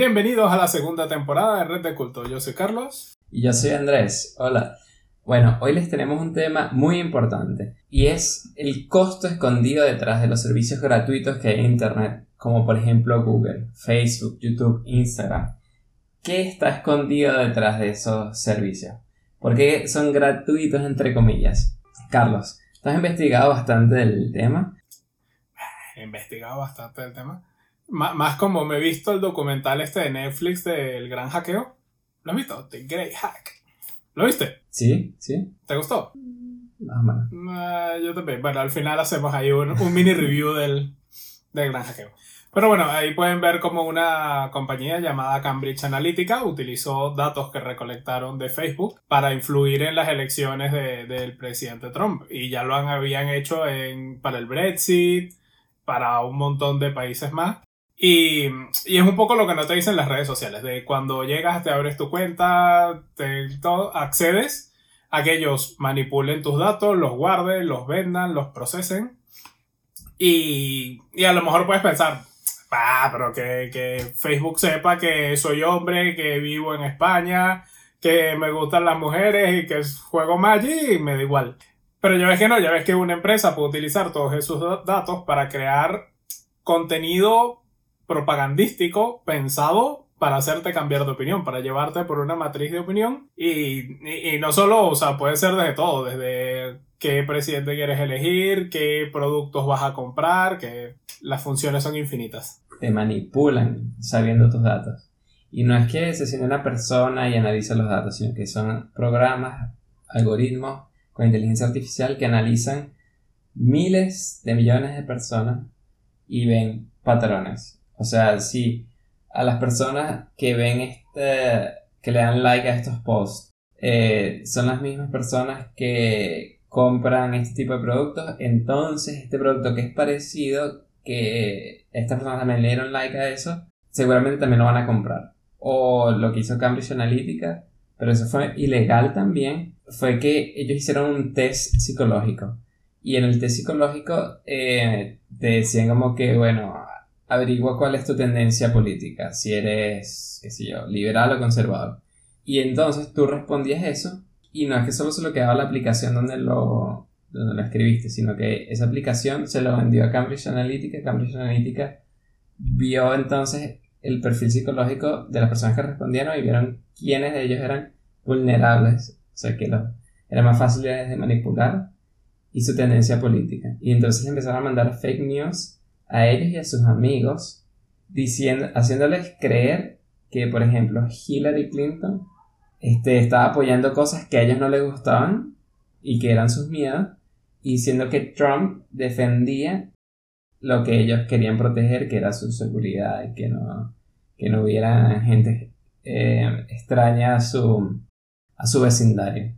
Bienvenidos a la segunda temporada de Red de Culto. Yo soy Carlos. Y yo soy Andrés. Hola. Bueno, hoy les tenemos un tema muy importante y es el costo escondido detrás de los servicios gratuitos que hay en Internet, como por ejemplo Google, Facebook, YouTube, Instagram. ¿Qué está escondido detrás de esos servicios? ¿Por qué son gratuitos entre comillas? Carlos, ¿tú has investigado bastante del tema? He investigado bastante del tema. Más como me he visto el documental este de Netflix del gran hackeo. ¿Lo has visto? The Great Hack. ¿Lo viste? Sí, sí. ¿Te gustó? Más. Uh, yo también. Bueno, al final hacemos ahí un, un mini review del, del gran hackeo. Pero bueno, ahí pueden ver como una compañía llamada Cambridge Analytica utilizó datos que recolectaron de Facebook para influir en las elecciones de, del presidente Trump. Y ya lo han, habían hecho en, para el Brexit, para un montón de países más. Y, y, es un poco lo que no te dicen las redes sociales, de cuando llegas, te abres tu cuenta, te todo, accedes a que ellos manipulen tus datos, los guarden, los vendan, los procesen. Y, y a lo mejor puedes pensar, ah, pero que, que Facebook sepa que soy hombre, que vivo en España, que me gustan las mujeres y que juego Magic y me da igual. Pero ya ves que no, ya ves que una empresa puede utilizar todos esos datos para crear contenido propagandístico pensado para hacerte cambiar de opinión, para llevarte por una matriz de opinión y, y, no solo, o sea, puede ser desde todo, desde qué presidente quieres elegir, qué productos vas a comprar, que las funciones son infinitas. Te manipulan sabiendo tus datos. Y no es que se siente una persona y analiza los datos, sino que son programas, algoritmos con inteligencia artificial que analizan miles de millones de personas y ven patrones o sea, si a las personas que ven este, que le dan like a estos posts, eh, son las mismas personas que compran este tipo de productos, entonces este producto que es parecido, que estas personas también le dieron like a eso, seguramente también lo van a comprar. O lo que hizo Cambridge Analytica, pero eso fue ilegal también, fue que ellos hicieron un test psicológico. Y en el test psicológico eh, te decían como que, bueno, averigua cuál es tu tendencia política, si eres, qué sé yo, liberal o conservador. Y entonces tú respondías eso y no es que solo se lo quedaba la aplicación donde lo, donde lo escribiste, sino que esa aplicación se lo vendió a Cambridge Analytica. Cambridge Analytica vio entonces el perfil psicológico de las personas que respondieron y vieron quiénes de ellos eran vulnerables, o sea que los, eran más fáciles de manipular y su tendencia política. Y entonces empezaron a mandar fake news a ellos y a sus amigos, diciendo, haciéndoles creer que, por ejemplo, Hillary Clinton este, estaba apoyando cosas que a ellos no les gustaban y que eran sus miedos, y diciendo que Trump defendía lo que ellos querían proteger, que era su seguridad y que no, que no hubiera gente eh, extraña a su, a su vecindario.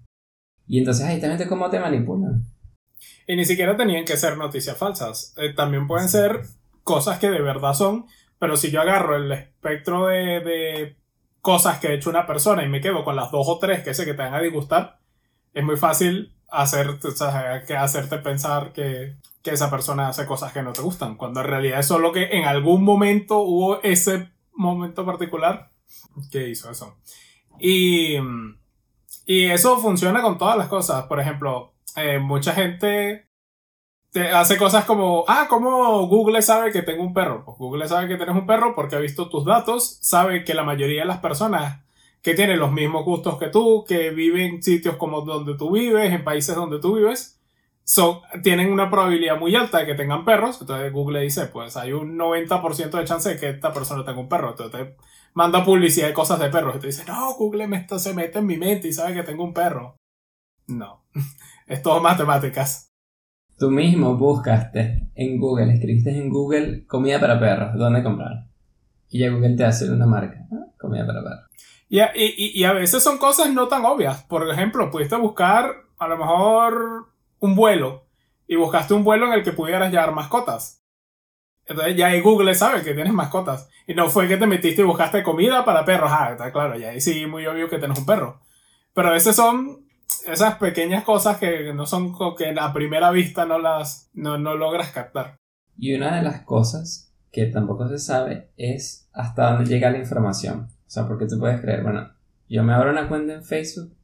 Y entonces ahí también cómo te manipulan. Y ni siquiera tenían que ser noticias falsas. Eh, también pueden ser cosas que de verdad son, pero si yo agarro el espectro de, de, cosas que ha hecho una persona y me quedo con las dos o tres que sé que te van a disgustar, es muy fácil hacerte, hacerte pensar que, que esa persona hace cosas que no te gustan, cuando en realidad es solo que en algún momento hubo ese momento particular que hizo eso. Y, y eso funciona con todas las cosas. Por ejemplo, eh, mucha gente te hace cosas como, ah, ¿cómo Google sabe que tengo un perro? Pues Google sabe que tienes un perro porque ha visto tus datos, sabe que la mayoría de las personas que tienen los mismos gustos que tú, que viven en sitios como donde tú vives, en países donde tú vives, son, tienen una probabilidad muy alta de que tengan perros. Entonces Google dice, pues hay un 90% de chance de que esta persona tenga un perro. Entonces te manda publicidad de cosas de perros. Y te dice, no, Google me está, se mete en mi mente y sabe que tengo un perro. No. Es todo matemáticas. Tú mismo buscaste en Google, escribiste en Google comida para perros, ¿dónde comprar? Y ya Google te hace una marca, comida para perros. Y a, y, a veces son cosas no tan obvias. Por ejemplo, pudiste buscar a lo mejor un vuelo y buscaste un vuelo en el que pudieras llevar mascotas. Entonces ya ahí Google sabe que tienes mascotas. Y no fue que te metiste y buscaste comida para perros. Ah, está claro, ya ahí sí muy obvio que tienes un perro. Pero a veces son esas pequeñas cosas que no son que a primera vista no las no, logras captar. Y una de las cosas que tampoco se sabe es hasta dónde llega la información. O sea, porque tú puedes creer, bueno, yo me abro una cuenta en Facebook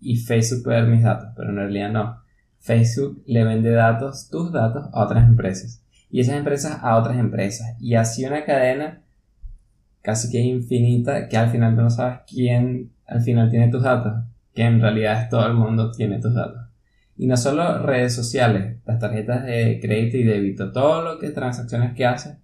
y Facebook puede ver mis datos, pero en realidad no. Facebook le vende datos, tus datos, a otras empresas. Y esas empresas a otras empresas. Y así una cadena casi que infinita que al final tú no sabes quién al final tiene tus datos. Que en realidad todo el mundo tiene tus datos. Y no solo redes sociales, las tarjetas de crédito y débito, todo lo que transacciones que haces,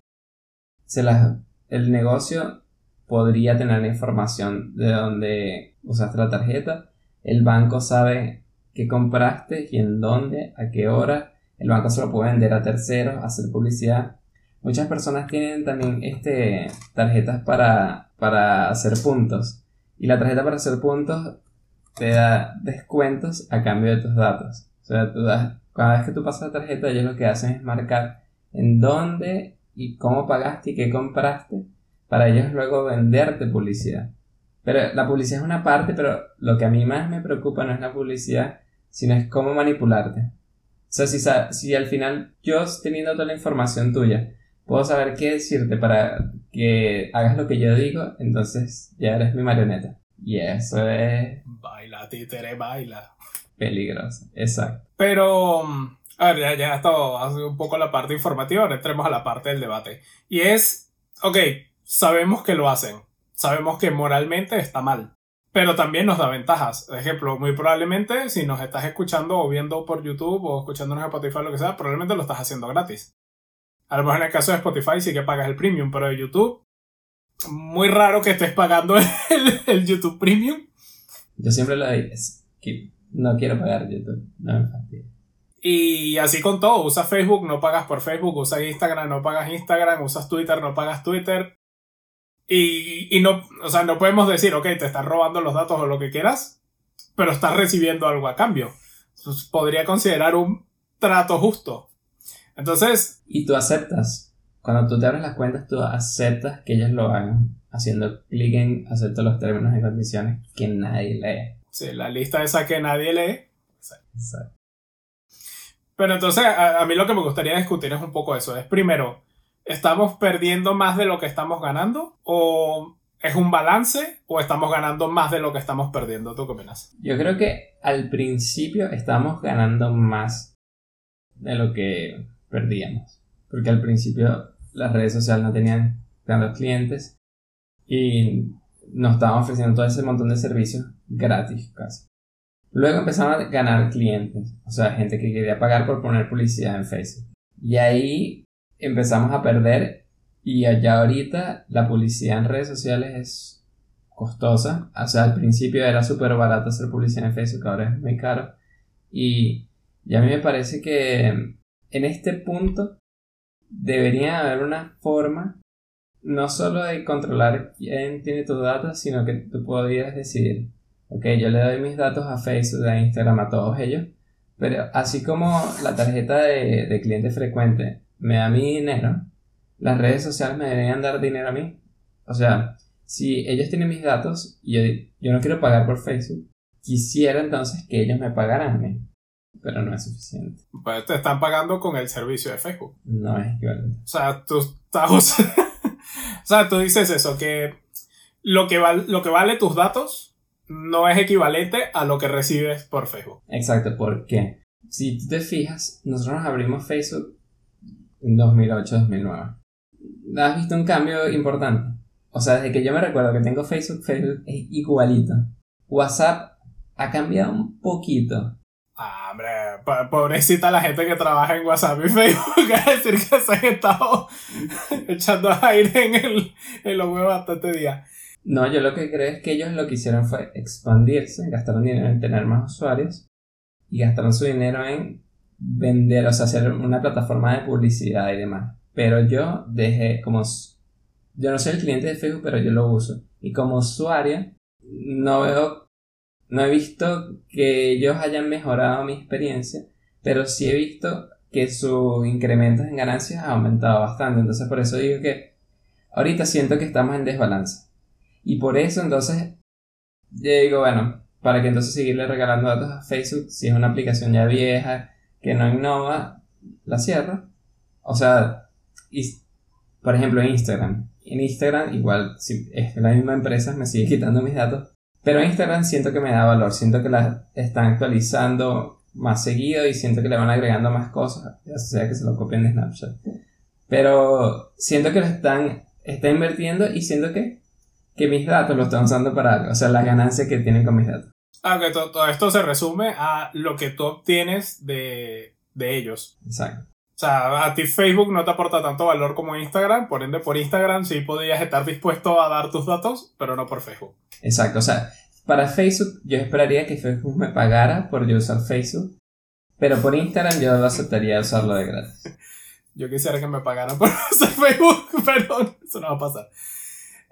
se las, el negocio podría tener información de dónde usaste la tarjeta. El banco sabe qué compraste y en dónde, a qué hora. El banco se lo puede vender a terceros, hacer publicidad. Muchas personas tienen también este, tarjetas para, para hacer puntos. Y la tarjeta para hacer puntos te da descuentos a cambio de tus datos. O sea, tú das, cada vez que tú pasas la tarjeta, ellos lo que hacen es marcar en dónde y cómo pagaste y qué compraste para ellos luego venderte publicidad. Pero la publicidad es una parte, pero lo que a mí más me preocupa no es la publicidad, sino es cómo manipularte. O sea, si, si al final yo teniendo toda la información tuya, puedo saber qué decirte para que hagas lo que yo digo, entonces ya eres mi marioneta. Y eso es... Baila, títere, baila. Peligroso, exacto. Pero, a ver, ya, ya esto hace un poco la parte informativa, ahora entremos a la parte del debate. Y es, ok, sabemos que lo hacen, sabemos que moralmente está mal, pero también nos da ventajas. Por ejemplo, muy probablemente si nos estás escuchando o viendo por YouTube o escuchándonos en Spotify o lo que sea, probablemente lo estás haciendo gratis. A lo mejor en el caso de Spotify sí que pagas el premium, pero de YouTube, muy raro que estés pagando el, YouTube premium. Yo siempre lo digo, es que no quiero pagar YouTube, no me Y así con todo, usas Facebook, no pagas por Facebook, usas Instagram, no pagas Instagram, usas Twitter, no pagas Twitter. Y, y no, o sea, no podemos decir, ok, te estás robando los datos o lo que quieras, pero estás recibiendo algo a cambio. podría considerar un trato justo. Entonces... Y tú aceptas. Cuando tú te abres las cuentas, tú aceptas que ellos lo hagan, haciendo clic en acepto los términos y condiciones que nadie lee. Sí, la lista esa que nadie lee. Exacto. Pero entonces, a, a, mí lo que me gustaría discutir es un poco eso. Es primero, ¿estamos perdiendo más de lo que estamos ganando? ¿O es un balance? ¿O estamos ganando más de lo que estamos perdiendo? ¿Tú qué opinas? Yo creo que al principio estamos ganando más de lo que perdíamos. Porque al principio las redes sociales no tenían tantos clientes y nos estaban ofreciendo todo ese montón de servicios gratis casi. Luego empezamos a ganar clientes, o sea, gente que quería pagar por poner publicidad en Facebook. Y ahí empezamos a perder y allá ahorita la publicidad en redes sociales es costosa. O sea, al principio era súper barato hacer publicidad en Facebook, ahora es muy caro. Y, y a mí me parece que en este punto debería haber una forma no solo de controlar quién tiene tus datos, sino que tú podrías decidir, ok, yo le doy mis datos a Facebook, a Instagram, a todos ellos, pero así como la tarjeta de, de cliente frecuente me da mi dinero, las redes sociales me deberían dar dinero a mí. O sea, si ellos tienen mis datos y yo, yo no quiero pagar por Facebook, quisiera entonces que ellos me pagaran a mí pero no es suficiente. Pues te están pagando con el servicio de Facebook. No es equivalente. O sea, tú estás... o sea, tú dices eso, que lo que, lo que vale tus datos no es equivalente a lo que recibes por Facebook. Exacto, porque si tú te fijas, nosotros nos abrimos Facebook en 2008-2009. ¿Has visto un cambio importante? O sea, desde que yo me recuerdo que tengo Facebook, Facebook es igualito. WhatsApp ha cambiado un poquito, pobrecita la gente que trabaja en WhatsApp y Facebook, es decir que se han estado echando aire en, el, en los huevos bastante día. No, yo lo que creo es que ellos lo que hicieron fue expandirse, gastaron dinero en tener más usuarios y gastaron su dinero en vender, o sea, hacer una plataforma de publicidad y demás. Pero yo dejé como... Yo no soy el cliente de Facebook, pero yo lo uso. Y como usuario, no veo no he visto que ellos hayan mejorado mi experiencia, pero sí he visto que sus incrementos en ganancias han aumentado bastante. Entonces por eso digo que ahorita siento que estamos en desbalance. Y por eso entonces yo digo, bueno, para que entonces seguirle regalando datos a Facebook, si es una aplicación ya vieja, que no innova, la cierro. O sea, Por ejemplo, Instagram. En Instagram, igual, si es la misma empresa, me sigue quitando mis datos. Pero Instagram siento que me da valor, siento que la están actualizando más seguido y siento que le van agregando más cosas, ya sea que se lo copien de Snapchat. Pero siento que lo están, está invirtiendo y siento que, que mis datos lo están usando para algo, o sea, las ganancias que tienen con mis datos. Ah, que todo, esto se resume a lo que tú obtienes de, de ellos. Exacto. O sea, a ti Facebook no te aporta tanto valor como Instagram, por ende por Instagram sí podrías estar dispuesto a dar tus datos, pero no por Facebook. Exacto, o sea, para Facebook yo esperaría que Facebook me pagara por yo usar Facebook, pero por Instagram yo aceptaría usarlo de gratis. Yo quisiera que me pagaran por usar Facebook, pero eso no va a pasar.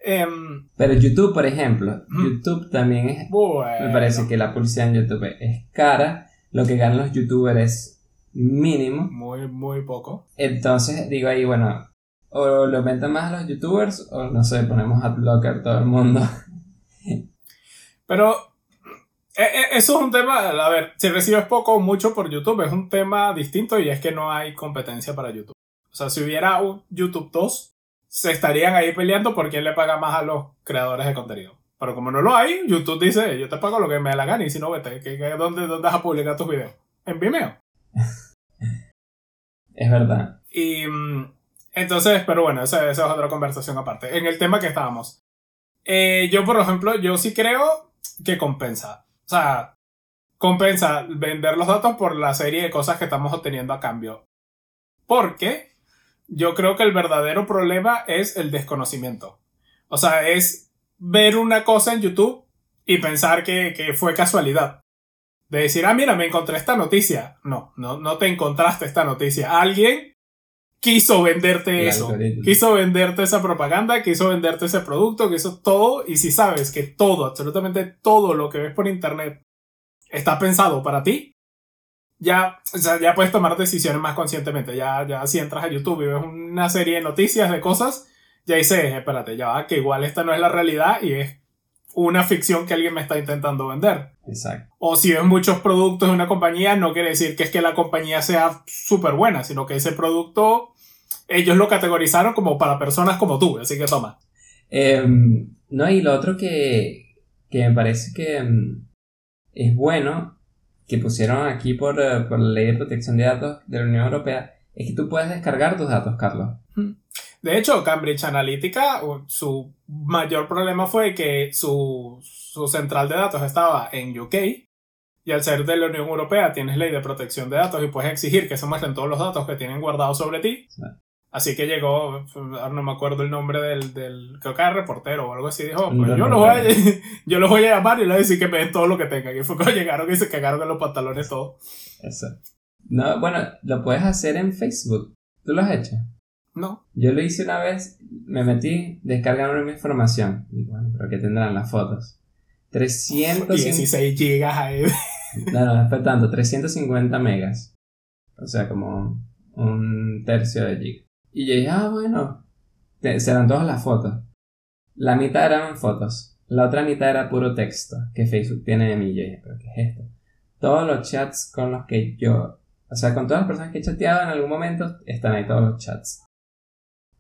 Em, pero YouTube, por ejemplo, YouTube también es... Me parece que la publicidad en YouTube es cara, lo que ganan los youtubers es mínimo. Muy, muy poco. Entonces digo ahí, bueno, o lo aumentan más a los youtubers o no sé, ponemos adblocker todo el mundo. Pero eh, eh, eso es un tema, a ver, si recibes poco o mucho por YouTube es un tema distinto y es que no hay competencia para YouTube. O sea, si hubiera un YouTube 2, se estarían ahí peleando por quién le paga más a los creadores de contenido. Pero como no lo hay, YouTube dice, yo te pago lo que me da la gana y si no, vete, dónde, ¿dónde vas a publicar tus videos? En Vimeo. Es verdad. Y mm, entonces, pero bueno, esa, es otra conversación aparte. En el tema que estábamos. Eh, yo, por ejemplo, yo sí creo que compensa. O sea, compensa vender los datos por la serie de cosas que estamos obteniendo a cambio. Porque yo creo que el verdadero problema es el desconocimiento. O sea, es ver una cosa en YouTube y pensar que, que fue casualidad. De decir, ah, mira, me encontré esta noticia. No, no, no te encontraste esta noticia. Alguien quiso venderte eso. Quiso venderte esa propaganda, quiso venderte ese producto, quiso todo. Y si sabes que todo, absolutamente todo lo que ves por internet está pensado para ti, ya, ya puedes tomar decisiones más conscientemente. Ya, ya si entras a YouTube y ves una serie de noticias, de cosas, ya dices, espérate, ya va, que igual esta no es la realidad y es una ficción que alguien me está intentando vender. Exacto. O si ves muchos productos de una compañía, no quiere decir que es que la compañía sea súper buena, sino que ese producto ellos lo categorizaron como para personas como tú, así que toma. Em, no, y lo otro que, que me parece que em, es bueno que pusieron aquí por, eh, por, la ley de protección de datos de la Unión Europea es que tú puedes descargar tus datos, Carlos. De hecho, Cambridge Analytica, su mayor problema fue que su, su central de datos estaba en UK y al ser de la Unión Europea tienes ley de protección de datos y puedes exigir que se muestren todos los datos que tienen guardados sobre ti. Así que llegó, ahora no me acuerdo el nombre del, del creo que era reportero o algo así, dijo, pues yo, los voy a, yo los voy a llamar y les voy a decir que me den todo lo que tengan. Y fue cuando llegaron y se cagaron en los pantalones todos. Eso. No, bueno, lo puedes hacer en Facebook. ¿Tú lo has hecho? No. Yo lo hice una vez, me metí, descargaron mi información. Y bueno, pero que tendrán las fotos. 316 gigas ahí. No, no, fue tanto, 350 megas. O sea, como un tercio de giga. Y yo dije, ah, bueno, serán todas las fotos. La mitad eran fotos, la otra mitad era puro texto que Facebook tiene de mí. Y yo dije, pero ¿qué es esto? Todos los chats con los que yo, o sea, con todas las personas que he chateado en algún momento, están ahí todos los chats.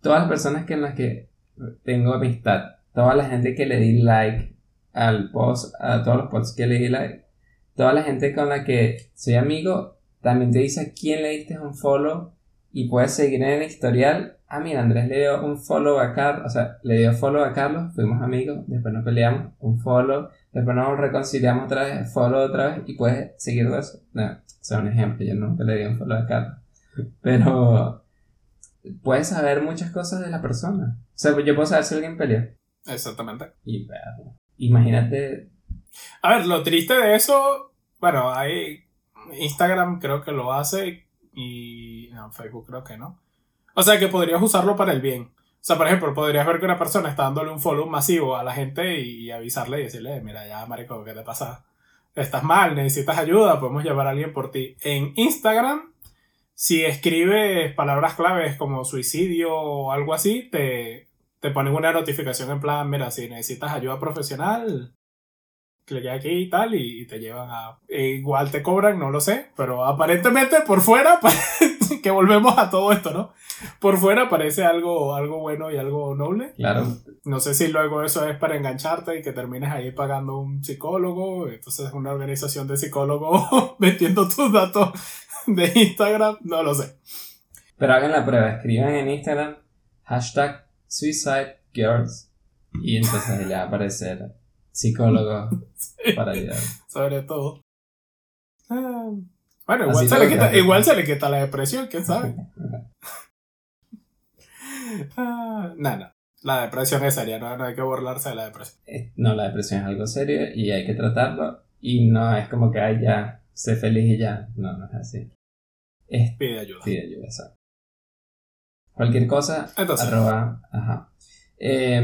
Todas las personas que en las que tengo amistad, toda la gente que le di like al post, a todos los posts que le di like, toda la gente con la que soy amigo, también te dice a quién le diste un follow y puedes seguir en el historial. Ah, mira, Andrés le dio un follow a Carlos, o sea, le dio follow a Carlos, fuimos amigos, después nos peleamos, un follow, después nos reconciliamos otra vez, follow otra vez y puedes seguir eso. No, o sea, un ejemplo, yo nunca le di un follow a Carlos. Pero puedes saber muchas cosas de la persona. O sea, yo puedo saber si alguien peleó. Exactamente. Y imagínate. A ver, lo triste de eso, bueno, hay Instagram creo que lo hace y no, Facebook creo que no. O sea que podrías usarlo para el bien. O sea, por ejemplo, podrías ver que una persona está dándole un follow masivo a la gente y, avisarle y decirle, mira, ya, marico, ¿qué te pasa? Estás mal, necesitas ayuda, podemos llevar a alguien por ti. En Instagram, si escribes palabras claves como suicidio o algo así, te, te ponen una notificación en plan, mira, si necesitas ayuda profesional, clique aquí y tal, y, te llevan a. E igual te cobran, no lo sé, pero aparentemente por fuera que volvemos a todo esto, ¿no? Por fuera parece algo, algo bueno y algo noble. Claro. No sé si luego eso es para engancharte y que termines ahí pagando un psicólogo. Entonces es una organización de psicólogos metiendo tus datos de Instagram. No lo sé. Pero hagan la prueba. Escriban en Instagram hashtag Suicide Girls y entonces le va a aparecer psicólogo para ayudar. Sobre todo. Ah, bueno, igual se, le quita, igual se, le quita, la depresión, quién sabe. ah, no, no. La depresión es seria, no, no hay que burlarse de la depresión. Eh, no, la depresión es algo serio y hay que tratarlo. Y no es como que hay ya, sé feliz y ya. No, no es así. pide ayuda. Pide ayuda, exacto. Cualquier cosa, Entonces, arroba, ajá. Eh,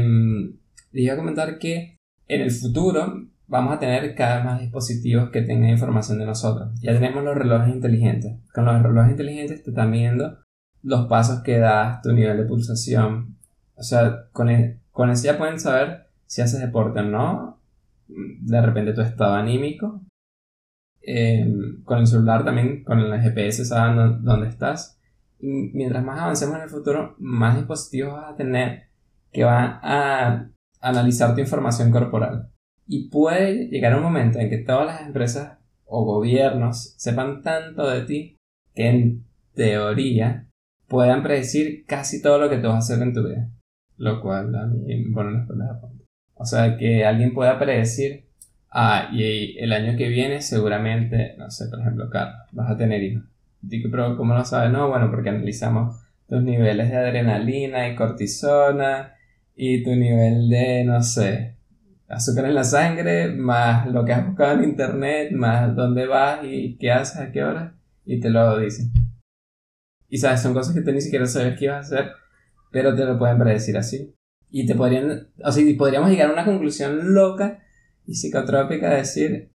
iba a comentar que en el futuro vamos a tener cada vez más dispositivos que tengan información de nosotros. Ya tenemos los relojes inteligentes. Con los relojes inteligentes te están midiendo los pasos que das, tu nivel de pulsación. O sea, con, e, con eso ya pueden saber si haces deporte o no. De repente tu estado anímico. Em, con el celular también, con el GPS saben dónde estás. Mientras más avancemos en el futuro, más dispositivos vas a tener que van a analizar tu información corporal. Y puede llegar un momento en que todas las empresas o gobiernos sepan tanto de ti que en teoría puedan predecir casi todo lo que tú vas a hacer en tu vida. Lo cual a mí me pone los O sea, que alguien pueda predecir, ah, y el año que viene seguramente, no sé, por ejemplo, Carlos, vas a tener hijos. ¿cómo lo sabes? No, bueno, porque analizamos tus niveles de adrenalina y cortisona y tu nivel de, no sé, azúcar en la sangre, más lo que has buscado en internet, más dónde vas y qué haces, a qué hora, y te lo dicen. Y sabes, son cosas que tú ni siquiera sabes qué ibas a hacer, pero te lo pueden predecir así. Y te podrían, o sea, podríamos llegar a una conclusión loca y psicotrópica de decir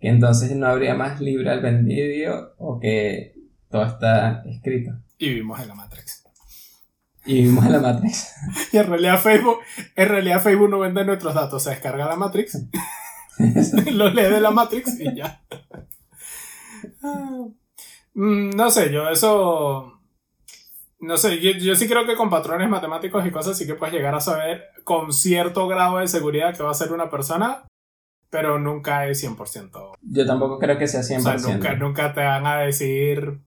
que entonces no habría más libre albedrío o que todo está escrito. Y vivimos en la Matrix. Y vimos en la Matrix. y en realidad Facebook, en realidad Facebook no vende nuestros datos, se descarga la Matrix, lo lee de la Matrix y ya. Mm, no sé, yo eso... No sé, yo, sí creo que con patrones matemáticos y cosas sí que puedes llegar a saber con cierto grado de seguridad que va a ser una persona, pero nunca es 100%. Yo tampoco creo que sea 100%. O sea, nunca, nunca te van a decir...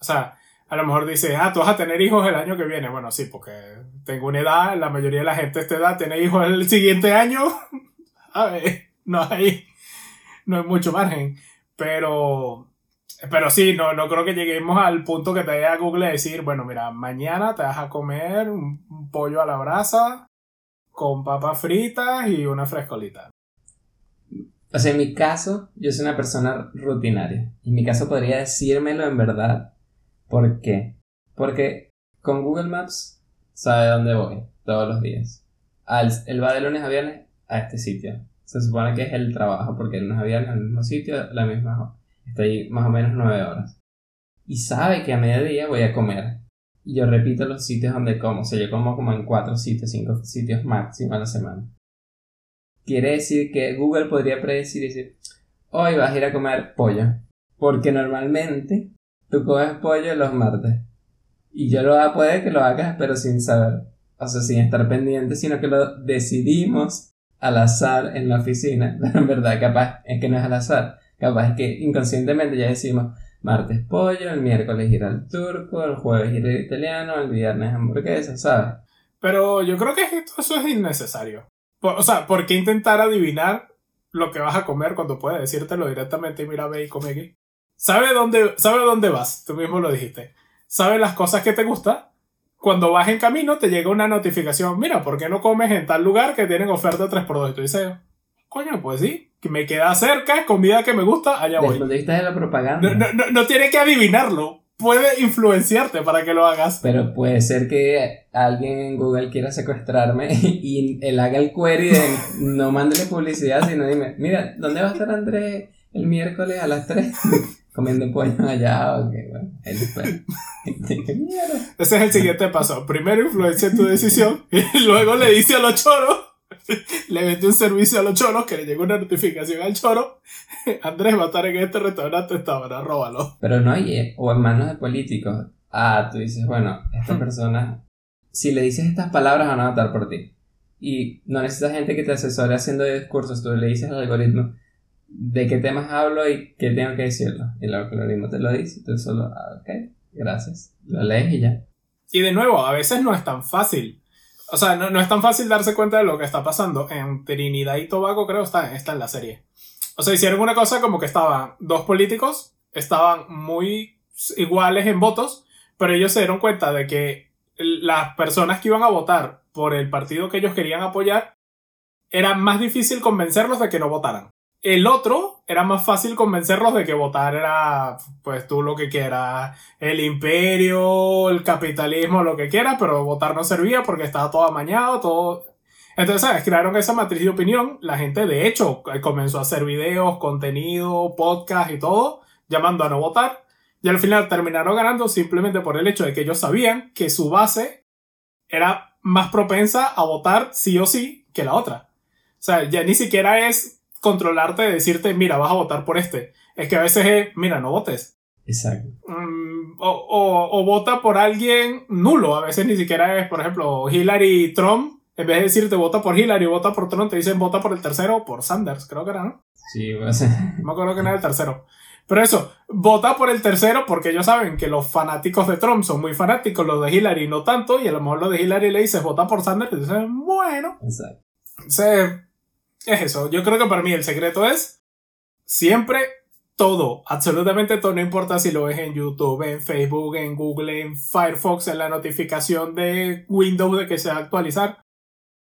O sea, a lo mejor dices, ah, tú vas a tener hijos el año que viene. Bueno, sí, porque tengo una edad, la mayoría de la gente de esta edad tiene hijos el siguiente año. a ver, no hay, no hay mucho margen. Pero, pero sí, no, no creo que lleguemos al punto que te vaya a Google decir, bueno, mira, mañana te vas a comer un, pollo a la brasa con papas fritas y una frescolita. O sea, en mi caso, yo soy una persona rutinaria. En mi caso podría decírmelo en verdad ¿Por qué? Porque con Google Maps sabe dónde voy todos los días. Al, él va de lunes a viernes a este sitio. Se supone que es el trabajo, porque el lunes a viernes el mismo sitio, la misma Estoy más o menos nueve horas. Y sabe que a mediodía voy a comer. Y yo repito los sitios donde como. O sea, yo como como en cuatro sitios, cinco sitios máximo a la semana. Quiere decir que Google podría predecir y decir, hoy vas a ir a comer pollo. Porque normalmente tú comes pollo los martes. Y yo lo hago, puede que lo hagas, pero sin saber. O sea, sin estar pendiente, sino que lo decidimos al azar en la oficina. Pero en verdad, capaz es que no es al azar. Capaz es que inconscientemente ya decimos martes pollo, el miércoles ir al turco, el jueves ir al italiano, el viernes hamburguesa, ¿sabes? Pero yo creo que eso es innecesario. o sea, ¿por qué intentar adivinar lo que vas a comer cuando puedes decírtelo directamente y mira, ve y come aquí? Sabe dónde, sabe dónde vas, tú mismo lo dijiste. Sabe las cosas que te gustan. Cuando vas en camino te llega una notificación, mira, ¿por qué no comes en tal lugar que tienen oferta 3x2? Y tú dices, coño, pues sí, que me queda cerca, es comida que me gusta, allá voy. de la propaganda. No, no, no, tiene que adivinarlo, puede influenciarte para que lo hagas. Pero puede ser que alguien en Google quiera secuestrarme y él haga el query de no mándele publicidad, sino dime, mira, ¿dónde va a estar Andrés el miércoles a las 3? comiendo pollo allá, ok, bueno, Ese es el siguiente paso. Primero influencia tu decisión y luego le dice a los choros le vendió un servicio a los choros que le llegó una notificación al choro. Andrés va a estar en este restaurante esta hora, róbalo. Pero no hay, eh, o en manos de políticos. Ah, tú dices, bueno, esta persona, si le dices estas palabras van a votar por ti. Y no necesitas gente que te asesore haciendo discursos, tú le dices al algoritmo de qué temas hablo y qué tengo que decirlo. Y el algoritmo te lo dice, tú solo, ah, ok, gracias, lo lees y ya. Y de nuevo, a veces no es tan fácil. O sea, no, no, es tan fácil darse cuenta de lo que está pasando. En Trinidad y Tobago creo está, está en la serie. O sea, hicieron una cosa como que estaban dos políticos, estaban muy iguales en votos, pero ellos se dieron cuenta de que las personas que iban a votar por el partido que ellos querían apoyar, era más difícil convencerlos de que no votaran. El otro era más fácil convencerlos de que votar era, pues tú lo que quieras, el imperio, el capitalismo, lo que quieras, pero votar no servía porque estaba todo amañado, todo... Entonces, ¿sabes? Crearon esa matriz de opinión. La gente, de hecho, comenzó a hacer videos, contenido, podcast y todo, llamando a no votar. Y al final terminaron ganando simplemente por el hecho de que ellos sabían que su base era más propensa a votar sí o sí que la otra. O sea, ya ni siquiera es controlarte de decirte, mira, vas a votar por este. Es que a veces es, mira, no votes. Exacto. Mm, o, o, vota por alguien nulo. A veces ni siquiera es, por ejemplo, Hillary Trump. En vez de decirte vota por Hillary o vota por Trump, te dicen vota por el tercero o por Sanders, creo que era, ¿no? Sí, pues. No me acuerdo que era el tercero. Pero eso, vota por el tercero porque ellos saben que los fanáticos de Trump son muy fanáticos, los de Hillary no tanto, y a lo mejor los de Hillary le dices vota por Sanders y dicen, bueno. Exacto. Es eso. Yo creo que para mí el secreto es siempre todo, absolutamente todo, no importa si lo ves en YouTube, en Facebook, en Google, en Firefox, en la notificación de Windows de que se va a actualizar.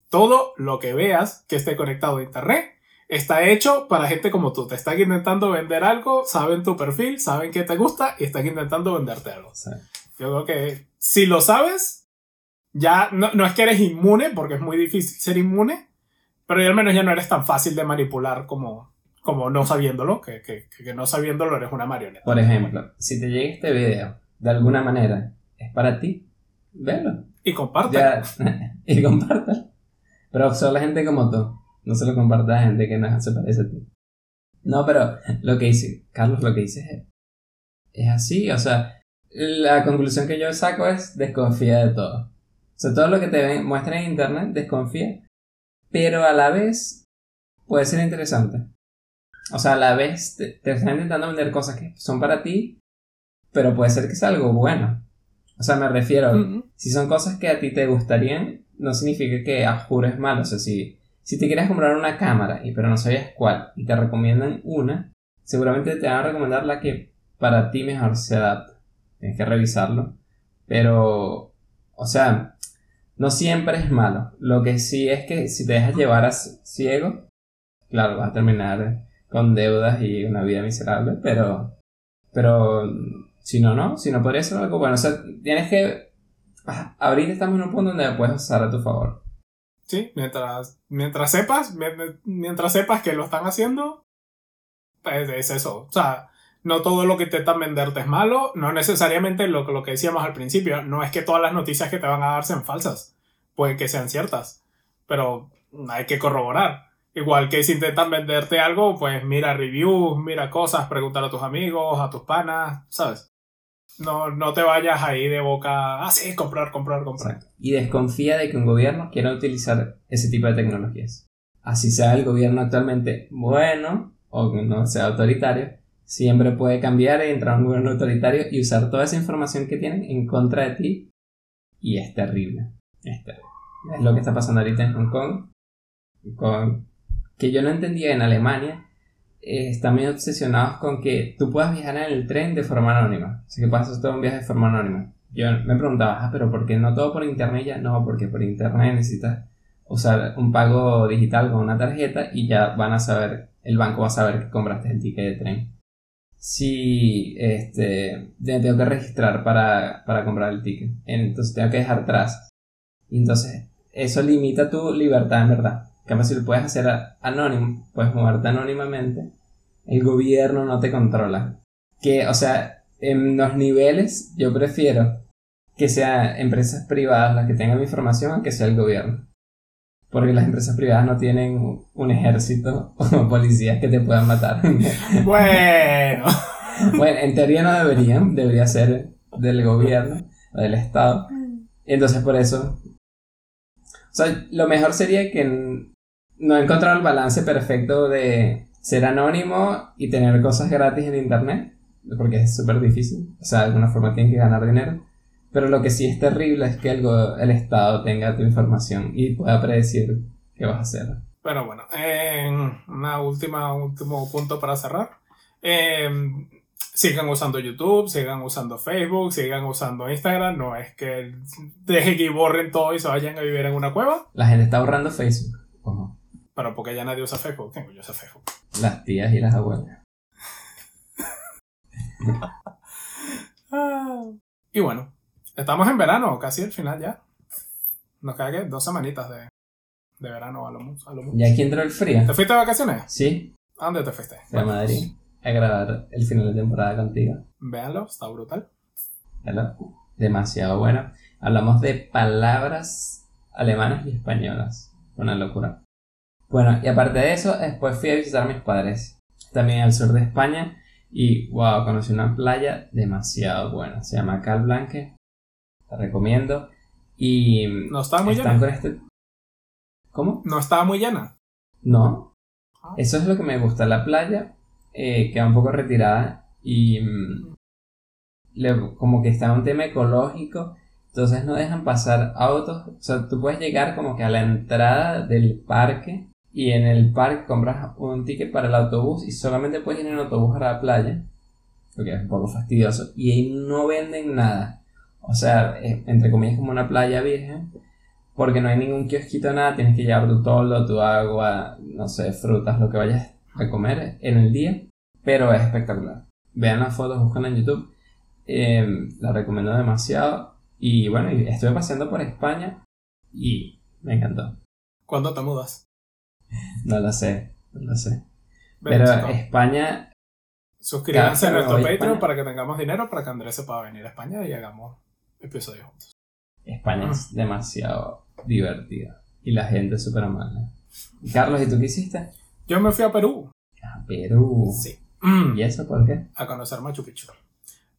Todo lo que veas que esté conectado a Internet está hecho para gente como tú. Te están intentando vender algo, saben tu perfil, saben que te gusta y están intentando venderte algo. Yo creo que si lo sabes, ya no, no, es que eres inmune, porque es muy difícil ser inmune, pero al menos ya no eres tan fácil de manipular como, como no sabiéndolo, que, que, que no sabiéndolo eres una marioneta. Por ejemplo, si te llega este video de alguna manera, es para ti, velo. Y compártelo. y compártelo. Pero solo gente como tú no se lo compartas a gente que no se parece a ti. No, pero lo que dice, Carlos, lo que dice es, es así, o sea, la conclusión que yo saco es desconfía de todo. O sea, todo lo que te muestran en internet, desconfía, pero a la vez puede ser interesante. O sea, a la vez te, están intentando vender cosas que son para ti, pero puede ser que sea algo bueno. O sea, me refiero, si son cosas que a ti te gustarían, no significa que a juro es malo. O sea, si si te quieres comprar una cámara, y pero no sabías cuál, y te recomiendan una, seguramente te van a recomendar la que para ti mejor se adapta. Tienes que revisarlo. Pero, o sea, no siempre es malo. Lo que sí es que si te dejas llevar a ciego, claro, vas a terminar con deudas y una vida miserable, pero, pero si no, no, si no podría ser algo bueno. O sea, tienes que, ah, ahorita estamos en un punto donde puedes usar a tu favor. Sí, mientras, mientras sepas, mientras sepas que lo están haciendo, pues es eso. O sea, no todo lo que intentan venderte es malo, no necesariamente lo, lo que decíamos al principio, no es que todas las noticias que te van a dar sean falsas, pueden que sean ciertas, pero hay que corroborar. Igual que si intentan venderte algo, pues mira reviews, mira cosas, pregúntale a tus amigos, a tus panas, ¿sabes? No, no te vayas ahí de boca, ah, sí, comprar, comprar, comprar. Y desconfía de que un gobierno quiera utilizar ese tipo de tecnologías. Así sea el gobierno actualmente bueno o no sea autoritario, siempre puede cambiar entrar un gobierno autoritario y usar toda esa información que tienen en contra de ti. Y es terrible. Es terrible. Es lo que está pasando ahorita en Hong Kong. Con, que yo no entendía en Alemania eh, están muy obsesionados con que tú puedas viajar en el tren de forma anónima. Así que hacer todo un viaje de forma anónima. Yo me preguntaba, ah, pero ¿por qué no todo por internet ya? No, porque por internet necesitas usar un pago digital con una tarjeta y ya van a saber, el banco va a saber que compraste el ticket de tren. Si este, tengo que registrar para, para comprar el ticket, entonces tengo que dejar atrás. Entonces eso limita tu libertad en verdad cambio, si lo puedes hacer anónimo, puedes moverte anónimamente, el gobierno no te controla. Que, o sea, en los niveles yo prefiero que sean empresas privadas las que tengan mi información que sea el gobierno. Porque las empresas privadas no tienen un ejército o policías que te puedan matar. Bueno. bueno, en teoría no deberían, debería ser del gobierno o del Estado. Entonces por eso... O sea, lo mejor sería que no encontrar el balance perfecto de ser anónimo y tener cosas gratis en Internet, porque es súper difícil. O sea, de alguna forma tienen que ganar dinero. Pero lo que sí es terrible es que el, el Estado tenga tu información y pueda predecir qué vas a hacer. Pero bueno, una última, último punto para cerrar. Em, sigan usando YouTube, sigan usando Facebook, sigan usando Instagram. No es que dejen y borren todo y se vayan a vivir en una cueva. La gente está ahorrando Facebook. Pero porque ya nadie usa Facebook. ¿Quién usa Facebook? Las tías y las abuelas. y bueno, estamos en verano, casi el final ya. Nos quedan dos semanitas de, de verano a lo, a lo mucho. ¿Y aquí entró el frío? ¿Te fuiste de vacaciones? Sí. ¿A dónde te fuiste? A Madrid. A grabar el final de temporada contigo. Véanlo, está brutal. Demasiado bueno. Hablamos de palabras alemanas y españolas. Una locura. Bueno, y aparte de eso, después fui a visitar a mis padres, también al sur de España, y wow, conocí una playa demasiado buena, se llama Cal Blanque, la recomiendo. Y no estaba muy llena. Este... ¿Cómo? No estaba muy llena. No. Ah. Eso es lo que me gusta. La playa eh, queda un poco retirada y mm, como que está un tema ecológico. Entonces no dejan pasar autos. O sea, tú puedes llegar como que a la entrada del parque y en el parque compras un ticket para el autobús y solamente puedes ir en autobús a la playa, lo que es un poco fastidioso, y ahí no venden nada. O sea, entre comillas como una playa virgen, porque no hay ningún kiosquito, nada, tienes que llevar tu toldo, tu agua, no sé, frutas, lo que vayas a comer en el día, pero es espectacular. Vean las fotos, buscan en YouTube, em, la recomiendo demasiado. Y bueno, estuve paseando por España y me encantó. ¿Cuándo te mudas? No lo sé, no lo sé. Pero España. Suscríbanse a nuestro Patreon para que tengamos dinero para que Andrés se pueda venir a España y hagamos episodios juntos. España es demasiado divertida y la gente es súper amable. Carlos, ¿y tú qué hiciste? Yo me fui a Perú. A Perú. Sí. ¿Y eso por qué? A conocer Machu Picchu.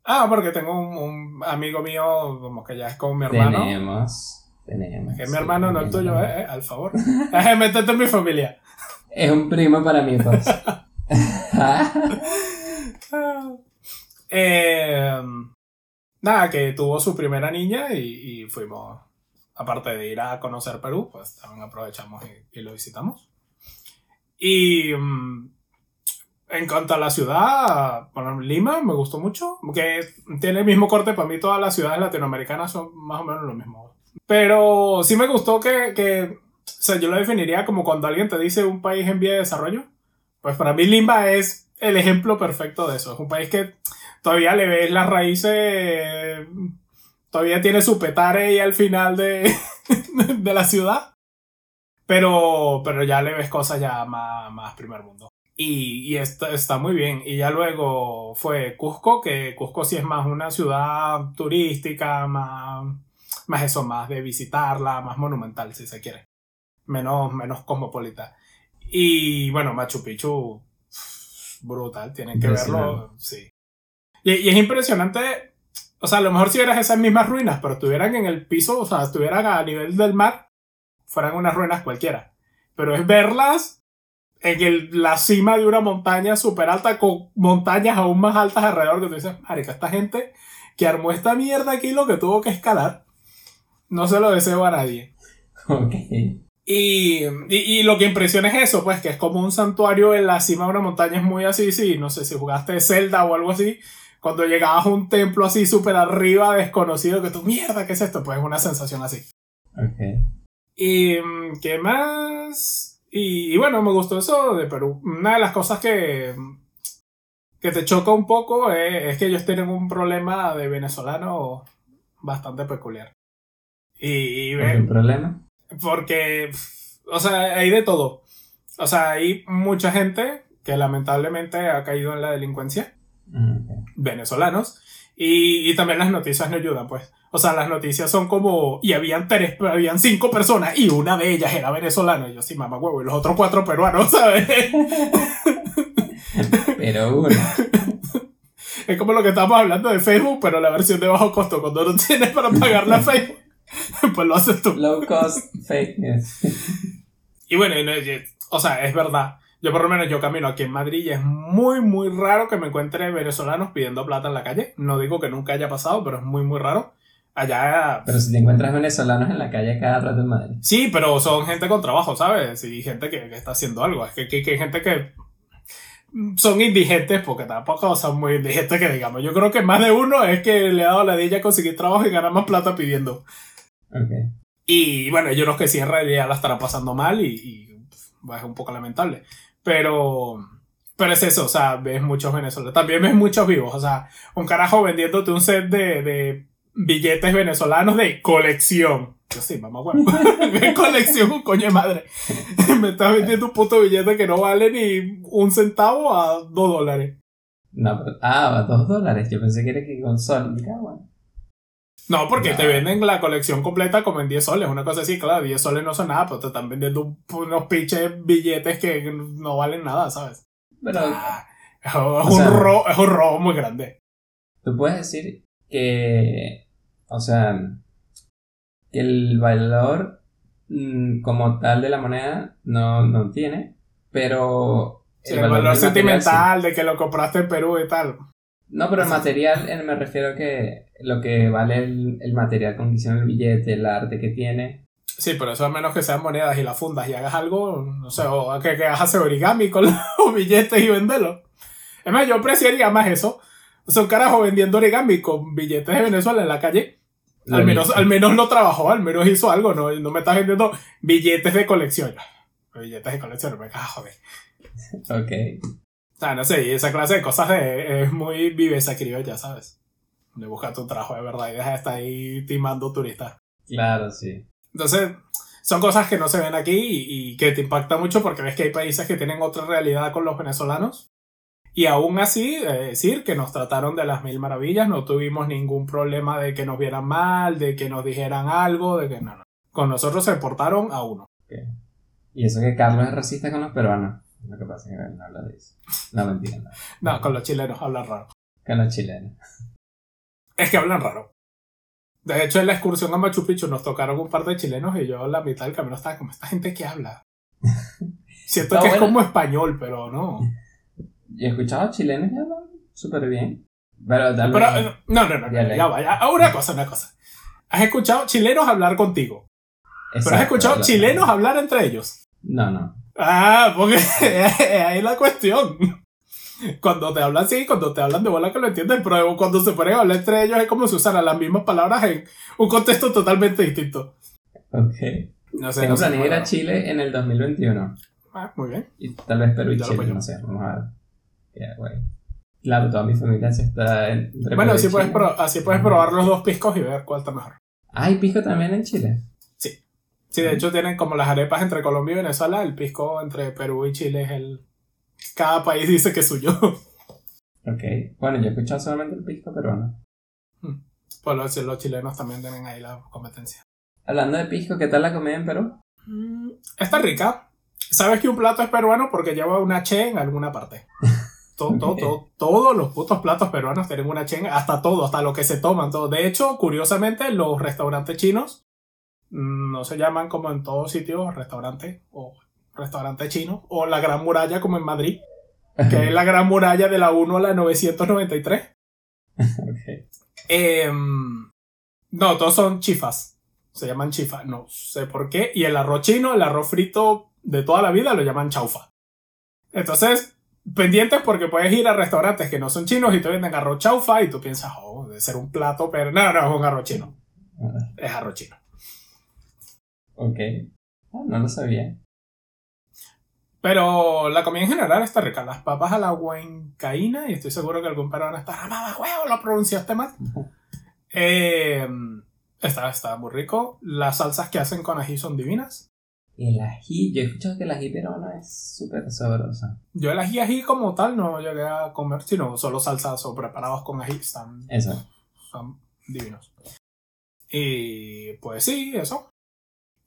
Ah, porque tengo un, amigo mío, como que ya es como mi hermano. Tenemos tenemos. Que mi hermano, no el tuyo, eh, eh, al favor. Métete en mi familia. Es un primo para mí, pues. eh, nada, que tuvo su primera niña y, fuimos, aparte de ir a conocer Perú, pues también aprovechamos y, lo visitamos. Y mm, en cuanto a la ciudad, bueno, Lima me gustó mucho, que tiene el mismo corte, para mí todas las ciudades latinoamericanas son más o menos lo mismo. Pero sí me gustó que, que, o sea, yo lo definiría como cuando alguien te dice un país en vía de desarrollo. Pues para mí Limba es el ejemplo perfecto de eso. Es un país que todavía le ves las raíces, todavía tiene su petare ahí al final de, de la ciudad. Pero, pero ya le ves cosas ya más, más primer mundo. Y, y está, está, muy bien. Y ya luego fue Cusco, que Cusco sí es más una ciudad turística, más más eso, más de visitarla, más monumental si se quiere, menos, menos cosmopolita. Y bueno, Machu Picchu, brutal, tienen que verlo, sí. Y, es impresionante, o sea, a lo mejor si vieras esas mismas ruinas, pero estuvieran en el piso, o sea, estuvieran a nivel del mar, fueran unas ruinas cualquiera. Pero es verlas en el, la cima de una montaña súper alta con montañas aún más altas alrededor que tú dices, marica, esta gente que armó esta mierda aquí lo que tuvo que escalar no se lo deseo a nadie. Ok. Y, y, lo que impresiona es eso, pues que es como un santuario en la cima de una montaña, es muy así, sí, no sé si jugaste Zelda o algo así, cuando llegabas a un templo así súper arriba, desconocido, que tú, mierda, ¿qué es esto? Pues es una sensación así. Ok. Y, ¿qué más? Y, y bueno, me gustó eso de Perú. Una de las cosas que, que te choca un poco es, es que ellos tienen un problema de venezolano bastante peculiar. Y, ¿Qué problema? Porque, o sea, hay de todo. O sea, hay mucha gente que lamentablemente ha caído en la delincuencia. Mm, venezolanos. Y, y también las noticias no ayudan, pues. O sea, las noticias son como, y habían tres, habían cinco personas y una de ellas era venezolana. Y yo sí, mamá huevo, y los otros cuatro peruanos, ¿sabes? Pero uno. Es como lo que estamos hablando de Facebook, pero la versión de bajo costo. Cuando no tienes para pagar la Facebook, pues lo haces tú. Low cost fake news. Y bueno, o sea, es verdad. Yo por lo menos yo camino aquí en Madrid y es muy, muy raro que me encuentre venezolanos pidiendo plata en la calle. No digo que nunca haya pasado, pero es muy, muy raro. Allá Pero si te encuentras venezolanos en la calle cada rato en Madrid. Sí, pero son gente con trabajo, ¿sabes? Y gente que, que está haciendo algo. Es que, que, que hay gente que son indigentes, porque tampoco son muy indigentes que digamos. Yo creo que más de uno es que le ha dado la de ella conseguir trabajo y ganar más plata pidiendo. Ok. Y bueno, ellos los que en realidad la estarán pasando mal y, y, pues, es un poco lamentable. Pero, pero es eso, o sea, ves muchos venezolanos. También ves muchos vivos, o sea, un carajo vendiéndote un set de, de billetes venezolanos de colección. Yo sí, mamá, bueno. ¿Qué colección, coño de madre? Me estás vendiendo un puto billete que no vale ni un centavo a dos dólares. No, pero, ah, a dos dólares. Yo pensé que era que con sol. Mira, bueno. No, porque No. te venden la colección completa como en 10 soles, una cosa así, claro, 10 soles no son nada, pero te están vendiendo un- unos pinches billetes que no valen nada, ¿sabes? Pero Ah, es, un sea- robo, es un robo muy grande. tú puedes decir que, o sea, que el valor mm, como tal de la moneda no, no tiene, pero Sí, el valor material sentimental de que lo compraste en Perú y tal. No, pero el material, eh, me refiero que lo que vale el, el material con que hicieron el billete, el arte que tiene. Sí, pero eso a menos que sean monedas y las fundas y hagas algo, no sé, o que, que hagas origami con los billetes y venderlos. Es más, yo apreciaría más eso. O sea, un carajo vendiendo origami con billetes de Venezuela en la calle. Lo Al menos, mismo. al menos lo trabajó, al menos hizo algo, no, no me estás vendiendo billetes de colección. Billetes de colección, me cago, joder. Ok. Sea, no sé, y esa clase de cosas de- es muy viveza criolla, ¿sabes? De buscar tu trabajo de verdad y deja de estar ahí timando turistas. Claro, sí. Entonces, son cosas que no se ven aquí y, y que te impactan mucho porque ves que hay países que tienen otra realidad con los venezolanos. Y aún así, eh, decir que nos trataron de las mil maravillas, no tuvimos ningún problema de que nos vieran mal, de que nos dijeran algo, de que no, no. Con nosotros se portaron a uno. Y eso que Carlos es racista con los peruanos. Lo que pasa es que él no habla de eso. No, mentira, no. No, con los chilenos hablan raro. Con los chilenos. Es que hablan raro. De hecho, en la excursión a Machu Picchu nos tocaron un par de chilenos y yo la mitad del camino estaba como, esta gente que habla. Siento No, que es como español, pero no. Yo he escuchado chilenos y hablan súper bien. Pero Pero, eh, no, no, no, no, Ya vaya. Una cosa, una cosa. ¿Has escuchado chilenos hablar contigo? Pero has escuchado chilenos hablar entre ellos. No, no. Ah, porque ahí es la cuestión. Cuando te hablan así, cuando te hablan de bola que lo entienden, pero cuando se ponen a hablar entre ellos es como si usaran las mismas palabras en un contexto totalmente distinto. Ok. No sé, Tengo no sé. planeado ir a Chile en el 2021. Ah, muy bien. Y tal vez Perú y Chile, no sé. Vamos a ver. Ya, güey. Claro, toda mi familia se está en- Bueno, y así puedes, así puedes probar los dos piscos y ver cuál está mejor. Ah, ¿hay pisco también en Chile? Sí, de hecho tienen como las arepas entre Colombia y Venezuela, el pisco entre Perú y Chile es el... Cada país dice que es suyo. Ok. Bueno, yo he escuchado solamente el pisco peruano. Pues los, los chilenos también tienen ahí la competencia. Hablando de pisco, ¿qué tal la comida en Perú? Mm, Está rica. Sabes que un plato es peruano porque lleva una che en alguna parte. Todo, todo, todos los putos platos peruanos tienen una che, en- hasta todo, hasta lo que se toman, todo. De hecho, curiosamente, los restaurantes chinos mm, no se llaman como en todos sitios restaurante o restaurante chino o la Gran Muralla como en Madrid, que es la Gran Muralla de la 1 a la 993. ok. Em, no, todos son chifas. Se llaman chifas. No sé por qué. Y el arroz chino, el arroz frito de toda la vida, lo llaman chaufa. Entonces, pendientes porque puedes ir a restaurantes que no son chinos y te venden arroz chaufa y tú piensas, oh, debe ser un plato, pero no, no, es un arroz chino. Es arroz chino. Ok. Ah, no lo sabía. Pero la comida en general está rica. Las papas a la huencaína, y estoy seguro que algún peruano está, ¡Ah, mamá, huevo, lo pronunciaste mal. Eh, está, está muy rico. Las salsas que hacen con ají son divinas. El ají, yo he escuchado que el ají peruano es súper sabroso. Yo el ají ají como tal no llegué a comer, sino solo salsas o preparados con ají. Están, Eso. son divinos. Y pues sí, eso.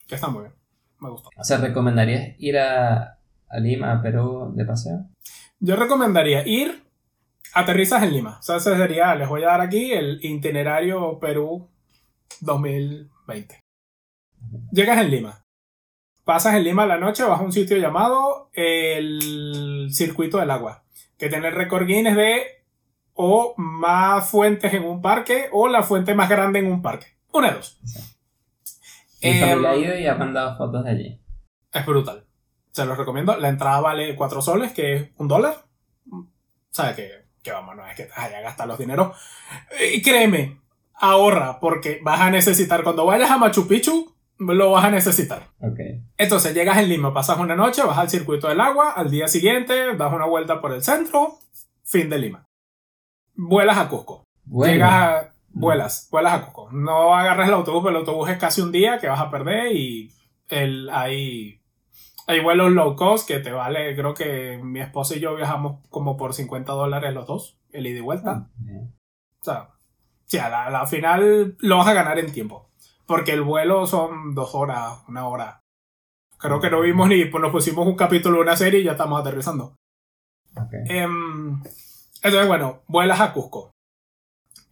Que está muy bien. Me gusta. O sea, ¿recomendarías ir a, a Lima, a Perú, de paseo? Yo recomendaría ir, aterrizas en Lima. O sea, ese sería, les voy a dar aquí el itinerario Perú 2020. Llegas en Lima. Pasas en Lima la noche, vas a un sitio llamado el Circuito del Agua, que tiene el récord Guinness de o más fuentes en un parque o la fuente más grande en un parque. Una de dos. Mi familia ha ido y ha mandado fotos de allí. Es brutal. Se los recomiendo. La entrada vale 4 soles, que es un dólar. ¿Sabes que, que vamos? No es que te vayas a gastar los dineros. Y créeme, ahorra, porque vas a necesitar, cuando vayas a Machu Picchu, lo vas a necesitar. Ok. Entonces llegas en Lima, pasas una noche, vas al circuito del agua, al día siguiente das una vuelta por el centro, fin de Lima. Vuelas a Cusco. Bueno, Llegas a, vuelas, vuelas a Cusco. No agarres el autobús, porque el autobús es casi un día que vas a perder y el, hay, hay vuelos low cost que te vale, creo que mi esposa y yo viajamos como por 50 dólares los dos, el ida y vuelta. eh, O sea, sí, a la, a la final lo vas a ganar en tiempo. Porque el vuelo son dos horas, una hora. Creo que no vimos ni, pues nos pusimos un capítulo de una serie y ya estamos aterrizando. Em, entonces, bueno, vuelas a Cusco.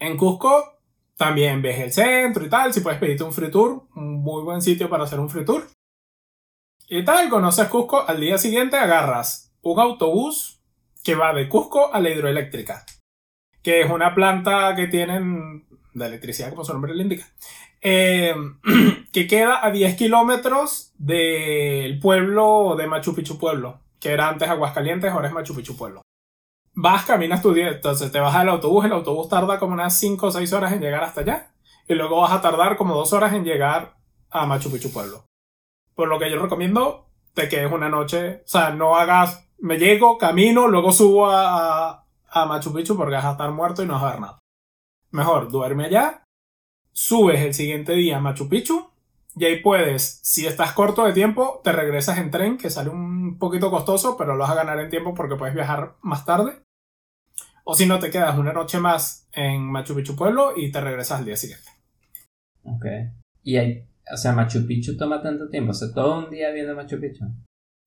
En Cusco también ves el centro y tal. Si puedes pedirte un free tour, un muy buen sitio para hacer un free tour. Y tal, conoces Cusco. Al día siguiente agarras un autobús que va de Cusco a la hidroeléctrica, que es una planta que tienen de electricidad, como su nombre le indica, eh, que queda a 10 kilómetros del pueblo de Machu Picchu Pueblo, que era antes Aguascalientes, ahora es Machu Picchu Pueblo. Vas, caminas tu día, entonces te vas al autobús, el autobús tarda como unas 5 o 6 horas en llegar hasta allá, y luego vas a tardar como 2 horas en llegar a Machu Picchu Pueblo. Por lo que yo recomiendo, te quedes una noche, o sea, no hagas, me llego, camino, luego subo a, a, a Machu Picchu porque vas a estar muerto y no vas a ver nada. Mejor, duerme allá, subes el siguiente día a Machu Picchu, y ahí puedes, si estás corto de tiempo, te regresas en tren, que sale un poquito costoso, pero lo vas a ganar en tiempo porque puedes viajar más tarde. O si no, te quedas una noche más en Machu Picchu Pueblo y te regresas al día siguiente. Ok. Y hay, o sea, Machu Picchu toma tanto tiempo, o sea, todo un día viendo Machu Picchu.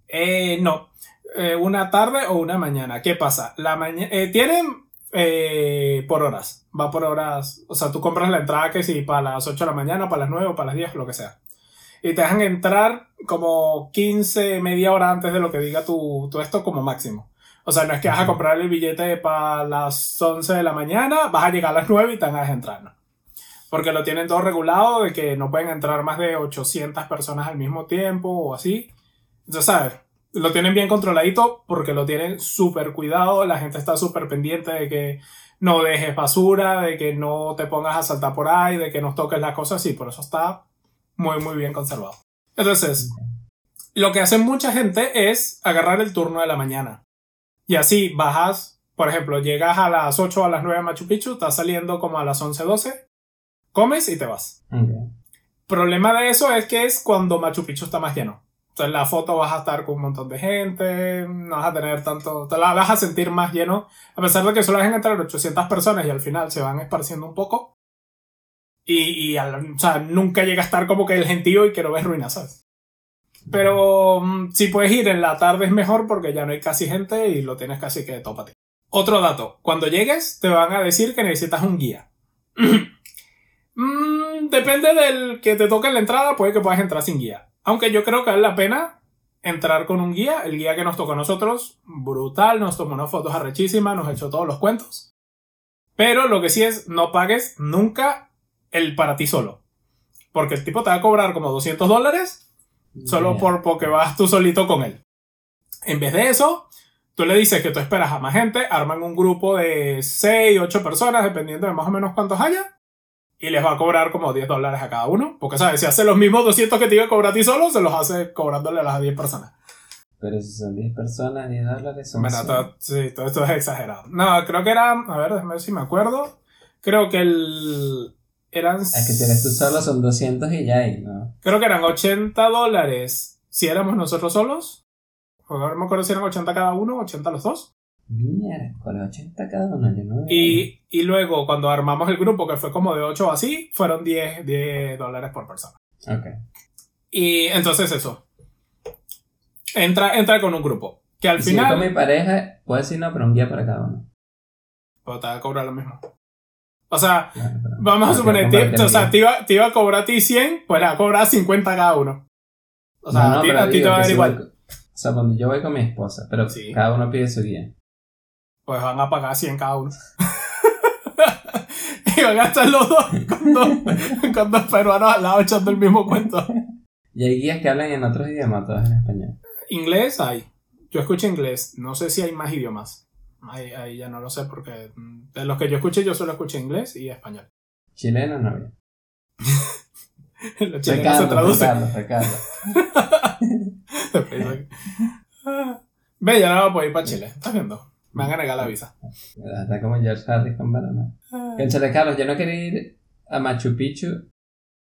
Eh, no, Eh, una tarde o una mañana. ¿Qué pasa? La mañana tienen eh, por horas, va por horas. O sea, tú compras la entrada que si para las 8 de la mañana, para las 9 o para las 10, lo que sea. Y te dejan entrar como 15, media hora antes de lo que diga tu, tu esto como máximo. O sea, no es que vas a comprar el billete para las 11 de la mañana, vas a llegar a las 9 y te van a entrar, ¿no? Porque lo tienen todo regulado de que no pueden entrar más de 800 personas al mismo tiempo o así. Entonces, ¿sabes? Lo tienen bien controladito porque lo tienen súper cuidado. La gente está súper pendiente de que no dejes basura, de que no te pongas a saltar por ahí, de que no toques las cosas así. Por eso está muy, muy bien conservado. Entonces, lo que hace mucha gente es agarrar el turno de la mañana. Y así bajas, por ejemplo, llegas a las 8 o a las 9 a Machu Picchu, estás saliendo como a las 11, 12, comes y te vas. Ok. Problema de eso es que es cuando Machu Picchu está más lleno. En la foto vas a estar con un montón de gente, no vas a tener tanto, te la vas a sentir más lleno, a pesar de que solo dejan entrar 800 personas y al final se van esparciendo un poco. Y, y al- o sea, nunca llega a estar como que el gentío y que no ves ruinas, ¿sabes? Pero mm, si puedes ir en la tarde es mejor porque ya no hay casi gente y lo tienes casi que tópate. Otro dato, cuando llegues te van a decir que necesitas un guía. Mm, depende del que te toque en la entrada, puede que puedas entrar sin guía. Aunque yo creo que vale la pena entrar con un guía. El guía que nos tocó a nosotros, brutal, nos tomó unas fotos arrechísimas, nos echó todos los cuentos. Pero lo que sí es, no pagues nunca el para ti solo. Porque el tipo te va a cobrar como 200 dólares solo por porque vas tú solito con él. En vez de eso, tú le dices que tú esperas a más gente, arman un grupo de 6, 8 personas, dependiendo de más o menos cuántos haya, y les va a cobrar como 10 dólares a cada uno. Porque, ¿sabes? Si hace los mismos 200 que te iba a cobrar a ti solo, se los hace cobrándole a las 10 personas. Pero si son 10 personas, 10 dólares son... Bueno, todo, sí, todo esto es exagerado. No, creo que era, a ver, déjame ver si me acuerdo. Creo que el... Eran... Es que si eres tú solo son 200 y ya hay, ¿no? Creo que eran 80 dólares si éramos nosotros solos. Ahora me acuerdo si eran 80 cada uno, 80 los dos. Miércoles, 80 cada uno, yo no Y, y luego, cuando armamos el grupo, que fue como de 8 o así, fueron 10, 10 dólares por persona. Ok. Y entonces eso. Entra, entra con un grupo. Que al Y si yo final. con mi pareja, puedo decir no, pero un día para cada uno. Pero te va a cobrar lo mismo. O sea, Claro, vamos a suponer, te, o sea, te iba, te iba a cobrar a ti 100, pues le va a cobrar 50 cada uno. O sea, No, no, a ti, pero a ti te va a dar si igual. voy- o sea, cuando yo voy con mi esposa, pero Sí. cada uno pide su día. Pues van a pagar 100 cada uno. y van a estar los dos con, dos con dos peruanos al lado echando el mismo cuento. Y hay guías que hablan en otros idiomas, todos en español. Inglés hay. Yo escucho inglés. No sé si hay más idiomas. Ahí, ahí ya no lo sé porque mm, de los que yo escuché yo solo escuché inglés y español. Chileno no había. Los chilenos se traducen. Ricardo, Ricardo. Ve, ya no voy a poder ir para Chile. ¿Estás viendo? Me van a negar la visa. Está como George Harris con Panamá. Cónchale, Carlos, yo no quería ir a Machu Picchu,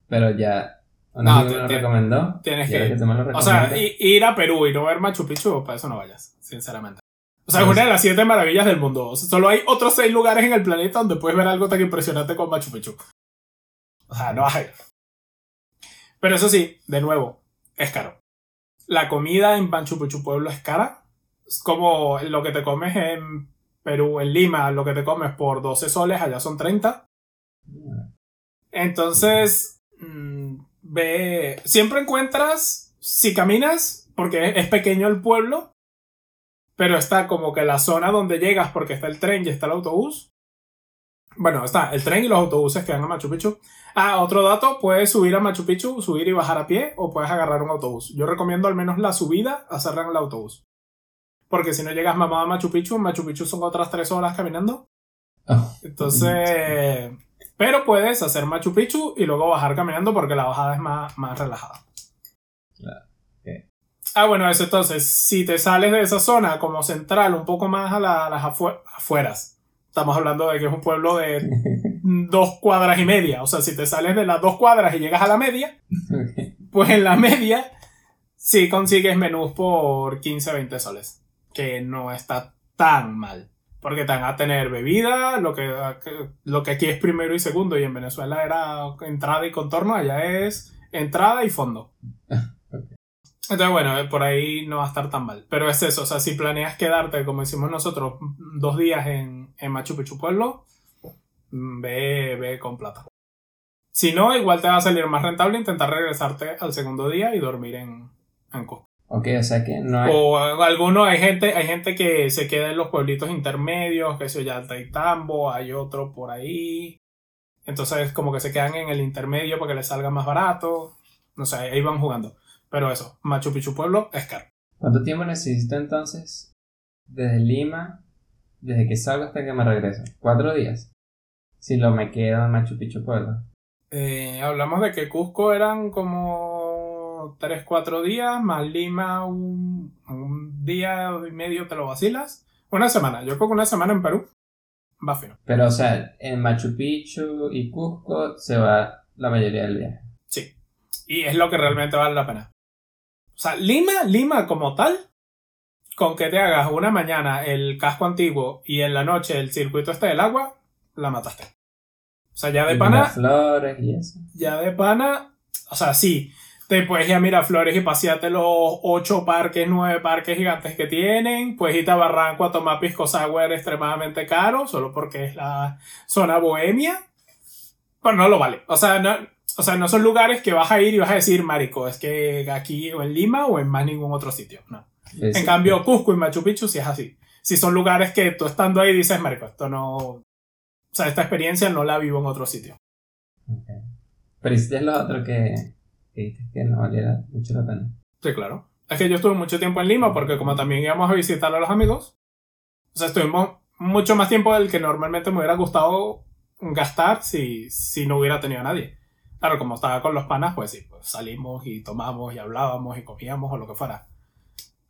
pero ya un No, amigo me lo recomendó. Tienes que ir. O sea, ir a Perú y no ver Machu Picchu, para eso no vayas, sinceramente. O sea, es Pues- una de las siete maravillas del mundo. O sea, solo hay otros seis lugares en el planeta donde puedes ver algo tan impresionante como Machu Picchu. O sea, no hay. Pero eso sí, de nuevo, es caro. La comida en Machu Picchu Pueblo es cara. Es como lo que te comes en Perú, en Lima, lo que te comes por 12 soles, allá son 30. Entonces, mm, ve, siempre encuentras, si caminas, porque es pequeño el pueblo, pero está como que la zona donde llegas porque está el tren y está el autobús. Bueno, está el tren y los autobuses que van a Machu Picchu. Ah, otro dato, puedes subir a Machu Picchu, subir y bajar a pie o puedes agarrar un autobús. Yo recomiendo al menos la subida hacerla en el autobús. Porque si no llegas mamado a Machu Picchu, en Machu Picchu son otras tres horas caminando. Oh, Entonces, pero puedes hacer Machu Picchu y luego bajar caminando porque la bajada es más, más relajada. Claro, ok. Ah, bueno, eso entonces, si te sales de esa zona como central, un poco más a, la- a las afue- afueras, estamos hablando de que es un pueblo de dos cuadras y media. O sea, si te sales de las dos cuadras y llegas a la media, pues en la media sí consigues menús por 15, 20 soles. Que no está tan mal. Porque te van a tener bebida, lo que, lo que aquí es primero y segundo, y en Venezuela era entrada y contorno, allá es entrada y fondo. Entonces, bueno, por ahí no va a estar tan mal. Pero es eso, o sea, si planeas quedarte, como hicimos nosotros, dos días en, en Machu Picchu Pueblo, mm, ve, ve con plata. Si no, igual te va a salir más rentable intentar regresarte al segundo día y dormir en, en Cusco. Ok, o sea que no hay. O algunos, hay gente, hay gente que se queda en los pueblitos intermedios, que se llama Tambo, hay otro por ahí. Entonces, como que se quedan en el intermedio para que les salga más barato. No sé, ahí van jugando. Pero eso, Machu Picchu Pueblo es caro. ¿Cuánto tiempo necesito entonces? Desde Lima, desde que salgo hasta que me regreso. ¿Cuatro días? Si lo me quedo en Machu Picchu Pueblo. Eh, hablamos de que Cusco eran como 3-4 días, más Lima un, un día y medio te lo vacilas. Una semana, yo creo que una semana en Perú va fino. Pero, o sea, en Machu Picchu y Cusco se va la mayoría del viaje. Sí. Y es lo que realmente vale la pena. O sea, Lima, Lima como tal, con que te hagas una mañana el casco antiguo y en la noche el circuito este del agua, la mataste. O sea, ya de Y pana, Miraflores y eso. ya de pana, o sea, sí, te puedes ir a Miraflores y pasearte los ocho parques, nueve parques gigantes que tienen, puedes irte a Barranco a tomar pisco sour extremadamente caro, solo porque es la zona bohemia, pero no lo vale. O sea, no, o sea, no son lugares que vas a ir y vas a decir, marico, es que aquí o en Lima o en más ningún otro sitio, no. En cambio, Cusco y Machu Picchu sí es así. Si son lugares que tú estando ahí dices, marico, esto no... O sea, esta experiencia no la vivo en otro sitio. Ok. Pero hiciste lo otro que, que dijiste que no valiera mucho la pena. Sí, claro. Es que yo estuve mucho tiempo en Lima porque como también íbamos a visitar a los amigos, o sea, estuvimos mucho más tiempo del que normalmente me hubiera gustado gastar si, si no hubiera tenido a nadie. Claro, como estaba con los panas, pues sí, pues salimos y tomamos y hablábamos y comíamos o lo que fuera.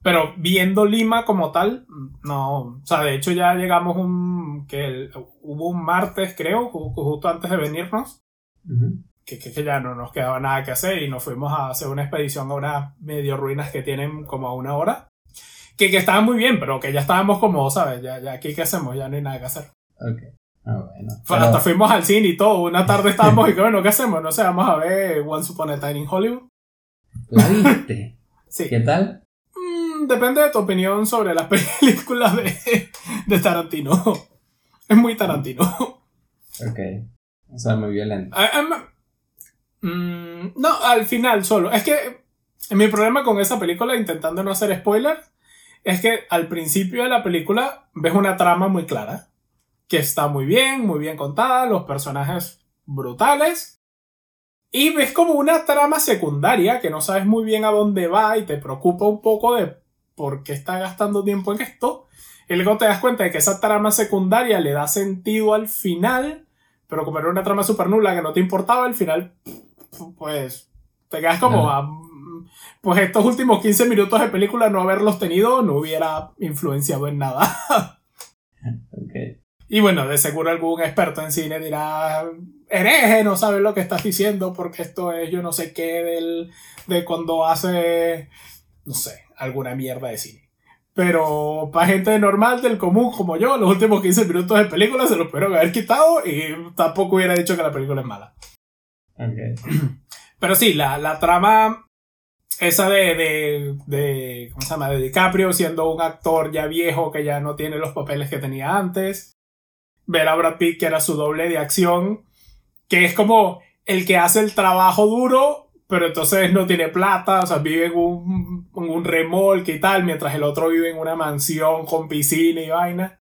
Pero viendo Lima como tal, no. O sea, de hecho ya llegamos un. que el- hubo un martes, creo, ju- justo antes de venirnos, Ujú. que, que, que ya no nos quedaba nada que hacer y nos fuimos a hacer una expedición a unas medio ruinas que tienen como a una hora. Que, que estaban muy bien, pero que ya estábamos como, ¿sabes? Ya, ya aquí qué hacemos, ya no hay nada que hacer. Ok. Ah, bueno. Fue- Hasta fuimos al cine y todo. Una tarde estábamos y que bueno, ¿qué hacemos? No sé, vamos a ver Once Upon a Time in Hollywood. ¿La viste? Sí. ¿Qué tal? Mm, depende de tu opinión sobre las películas de, de Tarantino. Es muy Tarantino. Ok. O sea, muy violento. Ah, mm, no, al final solo. Es que mi problema con esa película, intentando no hacer spoiler, es que al principio de la película ves una trama muy clara. Que está muy bien, muy bien contada, los personajes brutales. Y ves como una trama secundaria que no sabes muy bien a dónde va y te preocupa un poco de por qué está gastando tiempo en esto. Y luego te das cuenta de que esa trama secundaria le da sentido al final, pero como era una trama super nula que no te importaba, al final, pues te quedas como a- Pues estos últimos 15 minutos de película no haberlos tenido no hubiera influenciado en nada. Ok. Y bueno, de seguro algún experto en cine dirá, hereje, no sabes lo que estás diciendo porque esto es yo no sé qué del, de cuando hace, no sé, alguna mierda de cine. Pero para gente normal, del común como yo, los últimos 15 minutos de película se los pudieron haber quitado y tampoco hubiera dicho que la película es mala. Pero sí, la, la trama esa de, de, de, ¿cómo se llama? De DiCaprio siendo un actor ya viejo que ya no tiene los papeles que tenía antes. Ver a Brad Pitt que era su doble de acción, que es como el que hace el trabajo duro, pero entonces no tiene plata, o sea, vive en un, remolque y tal, mientras el otro vive en una mansión con piscina y vaina.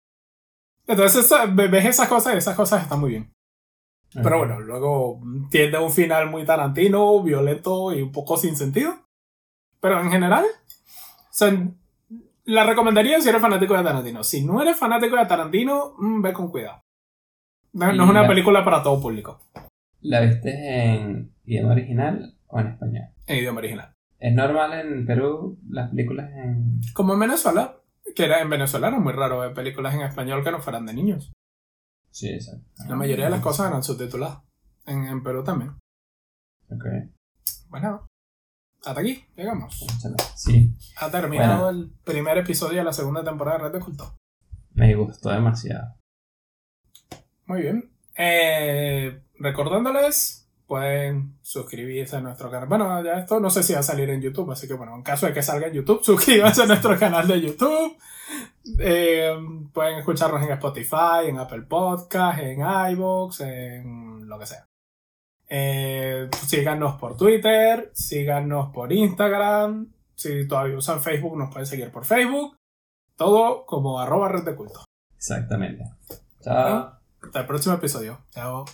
Entonces ves esas cosas esas cosas están muy bien. Pero bueno, luego tiende a un final muy tarantino, violento y un poco sin sentido. Pero en general, o sea, la recomendaría si eres fanático de Tarantino. Si no eres fanático de Tarantino, mm, ve con cuidado. No, no es una la- película para todo público, ¿La viste en idioma original o en español? en idioma original. ¿Es normal en Perú las películas en...? Como en Venezuela, que era en Venezuela era muy raro ver películas en español que no fueran de niños. Sí, exacto. La mayoría de las cosas eran subtituladas. En, en Perú también. Ok. Bueno, hasta aquí, llegamos. Sí, Ha terminado Bueno. el primer episodio de la segunda temporada de Red de Culto. me gustó demasiado. Muy bien. Eh, recordándoles, pueden suscribirse a nuestro canal. Bueno, ya esto no sé si va a salir en YouTube, así que bueno, en caso de que salga en YouTube, suscríbanse a nuestro canal de YouTube. Eh, pueden escucharnos en Spotify, en Apple Podcast, en iVoox, en lo que sea. Eh, síganos por Twitter, síganos por Instagram. Si todavía usan Facebook, nos pueden seguir por Facebook. Todo como arroba red de culto. Exactamente. Chao. Hasta el próximo episodio. Chao.